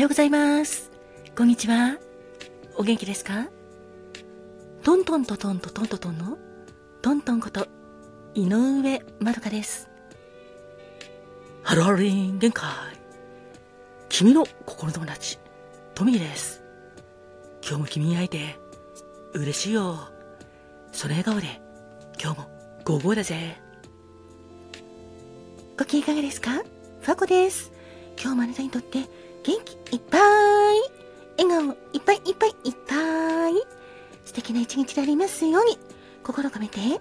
ようございます。こんにちは。お元気ですか？トントントトントトントトンの？トントンこと井上まどかです。ハローリン限界。君の心友達、トミーです。今日も君に会えて嬉しいよ。その笑顔で今日もゴーゴーだぜ。ご機嫌いかがですか？ファコです。今日もあなたにとって元気いっぱい、笑顔いっぱいいっぱいいっぱい、素敵な一日でありますように、心を込めて、えい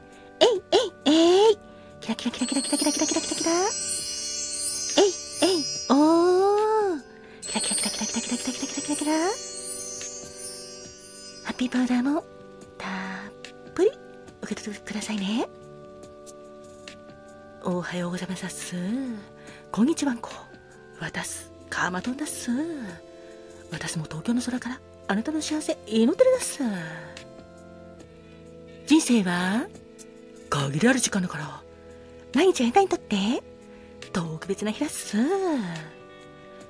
えいえい、キラキラキラキラキラキラキラキラキラキラ、えいえい。おー、キラキラキラキラキラキラキラキラキラキラ。キラ、ハッピーパウダーもたっぷり。受け取ってくださいね。おはようございます。こんにちはんこ。私、カーマトンです。私も東京の空からあなたの幸せ祈ってるです。人生は限りある時間だから、毎日あなたにとって特別な日だっす。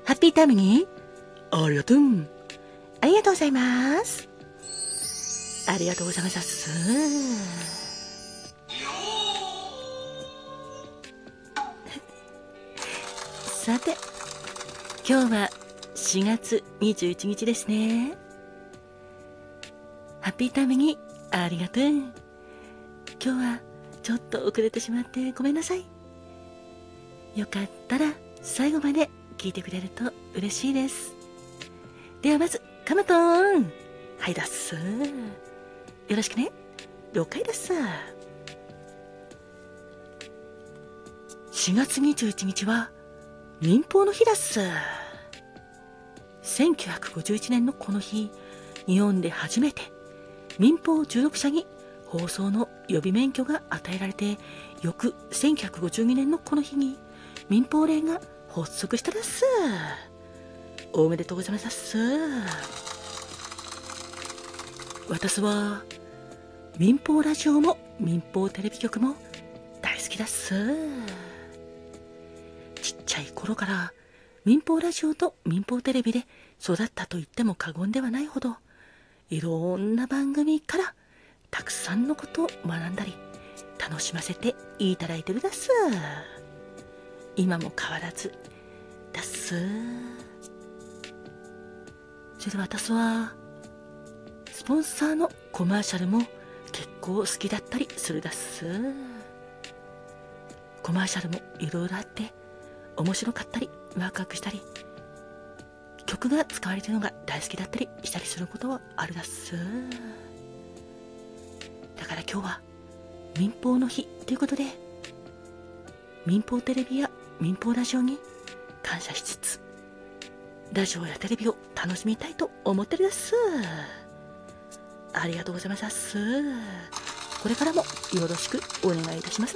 ハッピータイムにありがとう。ありがとうございます。ありがとうございます。さて、今日は4月21日ですね。ハッピータイムにありがとう。今日はちょっと遅れてしまってごめんなさい。よかったら最後まで聞いてくれると嬉しいです。ではまず、カマトーンはいだっす。よろしくね。了解です。4月21日は民放の日だっす。1951年のこの日、日本で初めて民放16社に放送の予備免許が与えられて、翌1952年のこの日に民放連が発足したです。おめでとうございます。私は民放ラジオも民放テレビ局も大好きだす。ちっちゃい頃から民放ラジオと民放テレビで育ったと言っても過言ではないほどいろんな番組からたくさんのことを学んだり楽しませていただいてるだす。今も変わらずだす。それで私はスポンサーのコマーシャルも結構好きだったりするだす。コマーシャルもいろいろあって面白かったりワクワクしたり曲が使われてるのが大好きだったりしたりすることはあるだっす。だから今日は民放の日ということで民放テレビや民放ラジオに感謝しつつラジオやテレビを楽しみたいと思ってるです。ありがとうございます。これからもよろしくお願いいたします。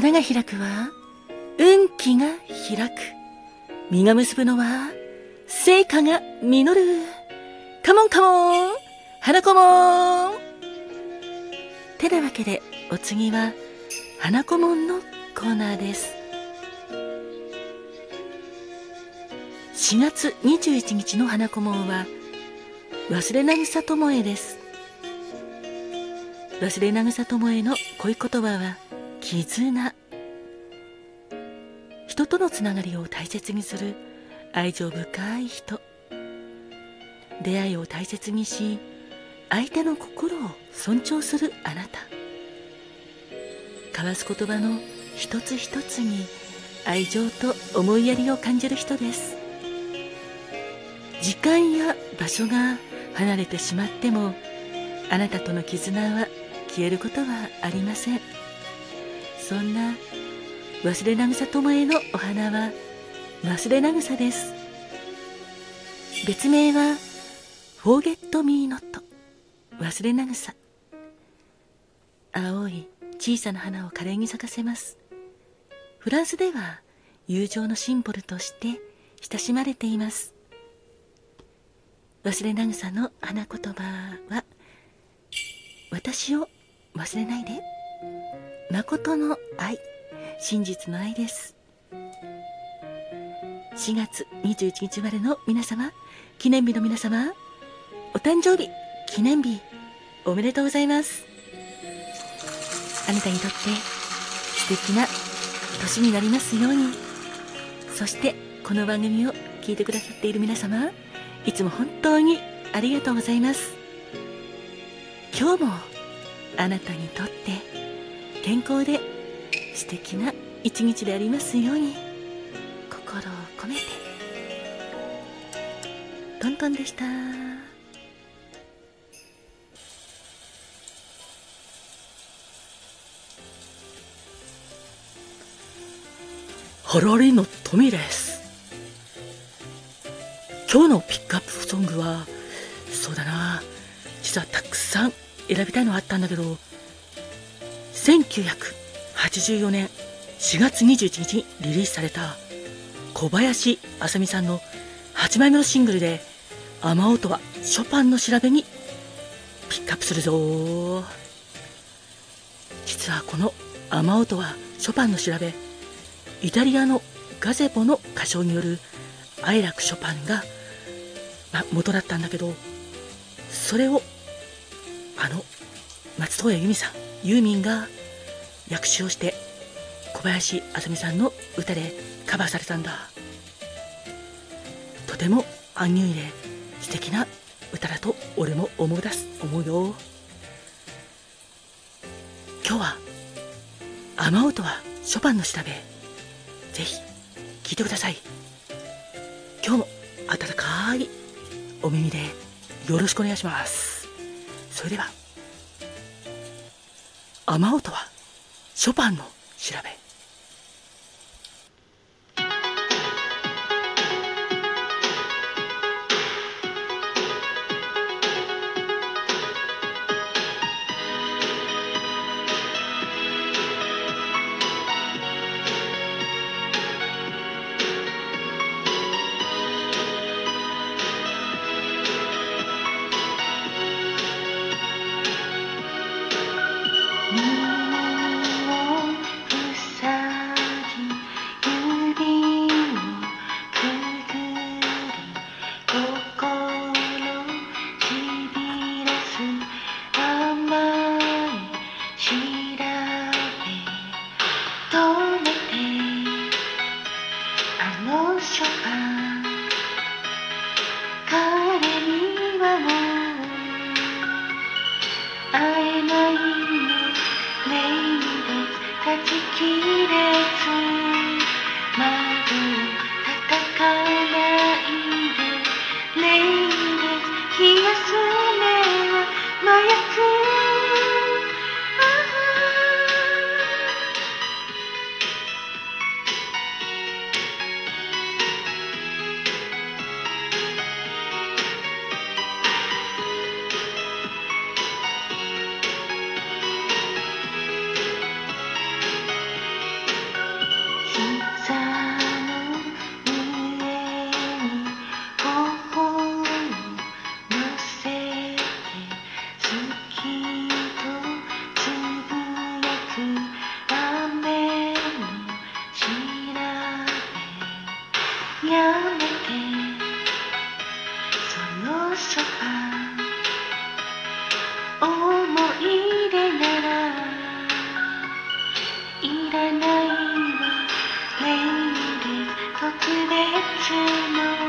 花が開くは運気が開く。実が結ぶのは成果が実る。カモンカモン花子もんてなわけでお次は花子もんのコーナーです。4月21日の花子もんは忘れなぐさともえです。忘れなぐさともえの恋言葉は絆。人とのつながりを大切にする愛情深い人。出会いを大切にし相手の心を尊重するあなた。交わす言葉の一つ一つに愛情と思いやりを感じる人です。時間や場所が離れてしまってもあなたとの絆は消えることはありません。そんな忘れなぐさともえのお花は忘れなぐさです。別名は Forget Me Not 忘れなぐさ。青い小さな花を可憐に咲かせます。フランスでは友情のシンボルとして親しまれています。忘れなぐさの花言葉は私を忘れないで。誠の愛。真実の愛です。4月21日生まれの皆様記念日の皆様お誕生日記念日おめでとうございます。あなたにとって素敵な年になりますように。そしてこの番組を聞いてくださっている皆様いつも本当にありがとうございます。今日もあなたにとって健康で素敵な一日でありますように。心を込めて。トントンでした。ハラリのトミです。今日のピックアップソングはそうだな。実はたくさん選びたいのあったんだけど1984年4月21日にリリースされた小林あさみさんの8枚目のシングルで雨音はショパンの調べにピックアップするぞ。実はこの雨音はショパンの調べイタリアのガゼボの歌唱による哀楽ショパンが、ま、元だったんだけどそれをあの松任谷由実さんユーミンが訳詞をして小林あさみさんの歌でカバーされたんだ。とてもアンニュイで素敵な歌だと俺も思い出す思うよ。今日は雨音はショパンの調べ。ぜひ聞いてください。今日も温かいお耳でよろしくお願いします。それでは。雨音はショパンの調べ。彼にはな会えないの？何度断ち切れらないわメイで特別の